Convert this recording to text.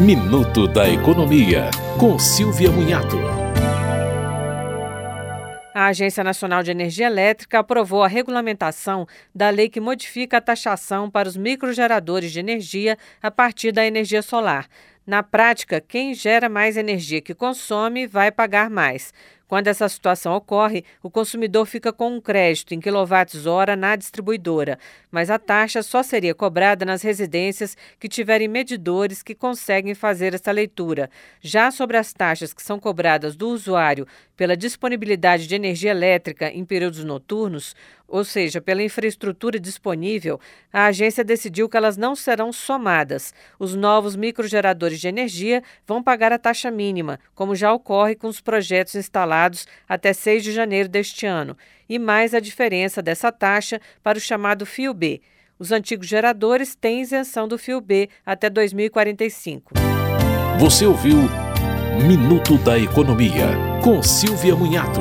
Minuto da Economia, com Silvia Munhato. A Agência Nacional de Energia Elétrica aprovou a regulamentação da lei que modifica a taxação para os microgeradores de energia a partir da energia solar. Na prática, quem gera mais energia que consome vai pagar mais. Quando essa situação ocorre, o consumidor fica com um crédito em quilowatts-hora na distribuidora, mas a taxa só seria cobrada nas residências que tiverem medidores que conseguem fazer essa leitura. Já sobre as taxas que são cobradas do usuário pela disponibilidade de energia elétrica em períodos noturnos, ou seja, pela infraestrutura disponível, a agência decidiu que elas não serão somadas. Os novos microgeradores de energia vão pagar a taxa mínima, como já ocorre com os projetos instalados até 6 de janeiro deste ano, e mais a diferença dessa taxa para o chamado Fio B. Os antigos geradores têm isenção do Fio B até 2045. Você ouviu Minuto da Economia, com Silvia Munhato.